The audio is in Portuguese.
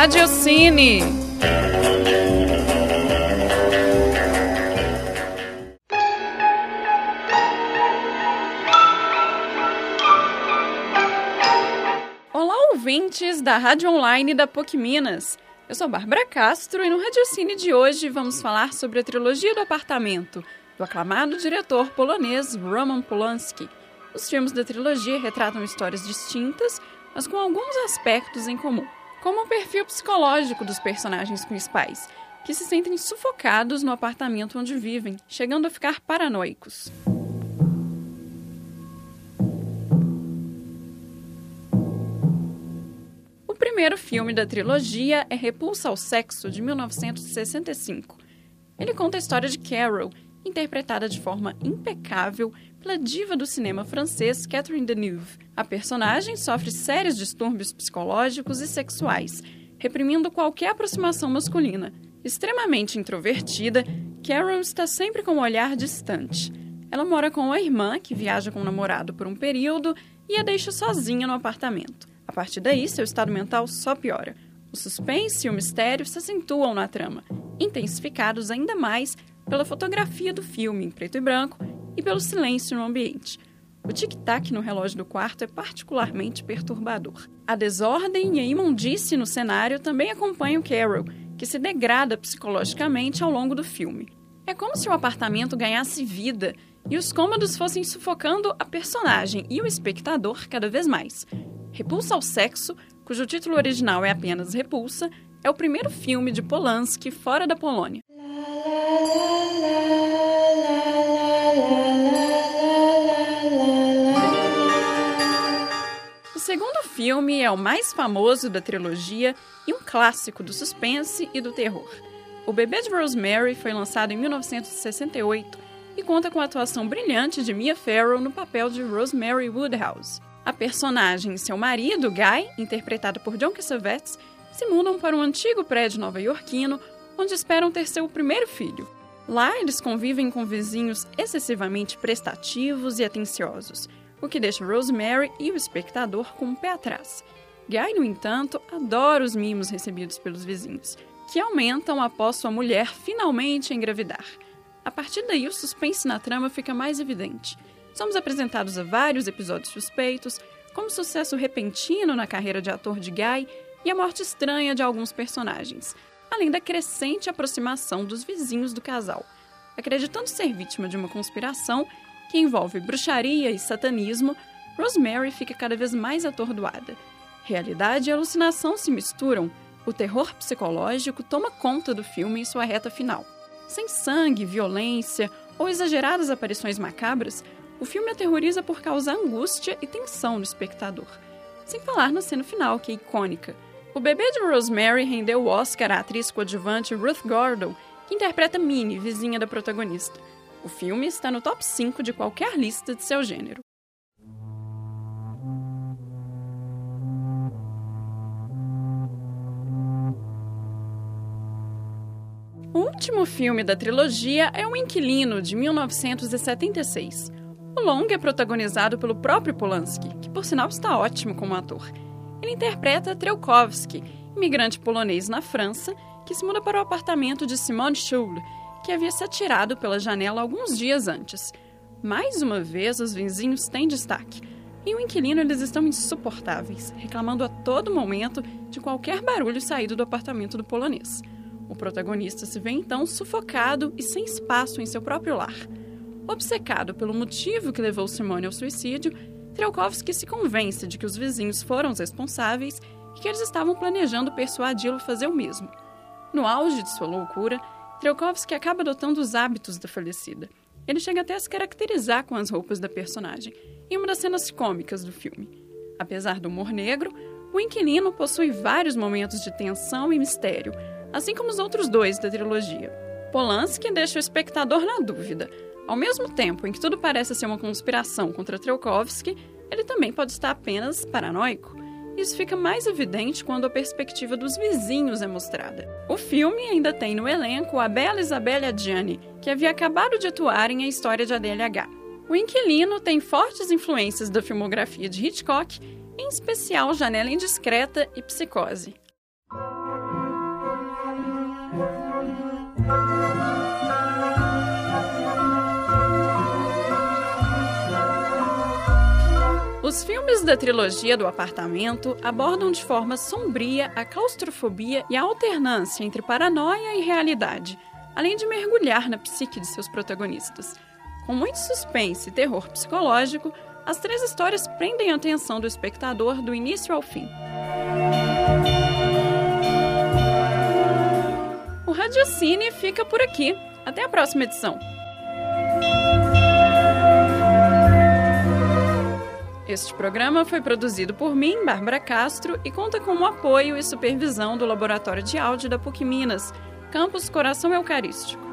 Radiocine. Olá, ouvintes da Rádio Online da PUC Minas. Eu sou Bárbara Castro e no Radiocine de hoje vamos falar sobre a trilogia do apartamento do aclamado diretor polonês Roman Polanski. Os filmes da trilogia retratam histórias distintas, mas com alguns aspectos em comum, como o perfil psicológico dos personagens principais, que se sentem sufocados no apartamento onde vivem, chegando a ficar paranoicos. O primeiro filme da trilogia é Repulsa ao Sexo, de 1965. Ele conta a história de Carol, interpretada de forma impecável pela diva do cinema francês Catherine Deneuve. A personagem sofre sérios distúrbios psicológicos e sexuais, reprimindo qualquer aproximação masculina. Extremamente introvertida, Carol está sempre com um olhar distante. Ela mora com a irmã, que viaja com o namorado por um período, e a deixa sozinha no apartamento. A partir daí, seu estado mental só piora. O suspense e o mistério se acentuam na trama, intensificados ainda mais pela fotografia do filme em preto e branco e pelo silêncio no ambiente. O tic-tac no relógio do quarto é particularmente perturbador. A desordem e a imundície no cenário também acompanham Carol, que se degrada psicologicamente ao longo do filme. É como se o apartamento ganhasse vida e os cômodos fossem sufocando a personagem e o espectador cada vez mais. Repulsa ao Sexo, cujo título original é apenas Repulsa, é o primeiro filme de Polanski fora da Polônia. O segundo filme é o mais famoso da trilogia e um clássico do suspense e do terror. O Bebê de Rosemary foi lançado em 1968 e conta com a atuação brilhante de Mia Farrow no papel de Rosemary Woodhouse. A personagem e seu marido, Guy, interpretado por John Cassavetes, se mudam para um antigo prédio nova-iorquino onde esperam ter seu primeiro filho. Lá, eles convivem com vizinhos excessivamente prestativos e atenciosos, o que deixa Rosemary e o espectador com o pé atrás. Guy, no entanto, adora os mimos recebidos pelos vizinhos, que aumentam após sua mulher finalmente engravidar. A partir daí, o suspense na trama fica mais evidente. Somos apresentados a vários episódios suspeitos, como sucesso repentino na carreira de ator de Guy e a morte estranha de alguns personagens, além da crescente aproximação dos vizinhos do casal. Acreditando ser vítima de uma conspiração que envolve bruxaria e satanismo, Rosemary fica cada vez mais atordoada. Realidade e alucinação se misturam, o terror psicológico toma conta do filme em sua reta final. Sem sangue, violência ou exageradas aparições macabras, o filme aterroriza por causar angústia e tensão no espectador. Sem falar na cena final, que é icônica. O bebê de Rosemary rendeu o Oscar à atriz coadjuvante Ruth Gordon, que interpreta Minnie, vizinha da protagonista. O filme está no top 5 de qualquer lista de seu gênero. O último filme da trilogia é O Inquilino, de 1976. O longa é protagonizado pelo próprio Polanski, que por sinal está ótimo como ator. Ele interpreta Treukowski, imigrante polonês na França, que se muda para o apartamento de Simone Schul, que havia se atirado pela janela alguns dias antes. Mais uma vez, os vizinhos têm destaque. Em o inquilino, eles estão insuportáveis, reclamando a todo momento de qualquer barulho saído do apartamento do polonês. O protagonista se vê então sufocado e sem espaço em seu próprio lar. Obcecado pelo motivo que levou Simone ao suicídio, Trelkovski se convence de que os vizinhos foram os responsáveis e que eles estavam planejando persuadi-lo a fazer o mesmo. No auge de sua loucura, Trelkovski acaba adotando os hábitos da falecida. Ele chega até a se caracterizar com as roupas da personagem, em uma das cenas cômicas do filme. Apesar do humor negro, o inquilino possui vários momentos de tensão e mistério, assim como os outros dois da trilogia. Polanski deixa o espectador na dúvida, ao mesmo tempo em que tudo parece ser uma conspiração contra Trelkovsky, ele também pode estar apenas paranoico. Isso fica mais evidente quando a perspectiva dos vizinhos é mostrada. O filme ainda tem no elenco a bela Isabelle Adjani, que havia acabado de atuar em A História de Adélia H. O Inquilino tem fortes influências da filmografia de Hitchcock, em especial Janela Indiscreta e Psicose. Os filmes da trilogia do apartamento abordam de forma sombria a claustrofobia e a alternância entre paranoia e realidade, além de mergulhar na psique de seus protagonistas. Com muito suspense e terror psicológico, as três histórias prendem a atenção do espectador do início ao fim. O Radiocine fica por aqui. Até a próxima edição. Este programa foi produzido por mim, Bárbara Castro, e conta com o apoio e supervisão do Laboratório de Áudio da PUC Minas, Campus Coração Eucarístico.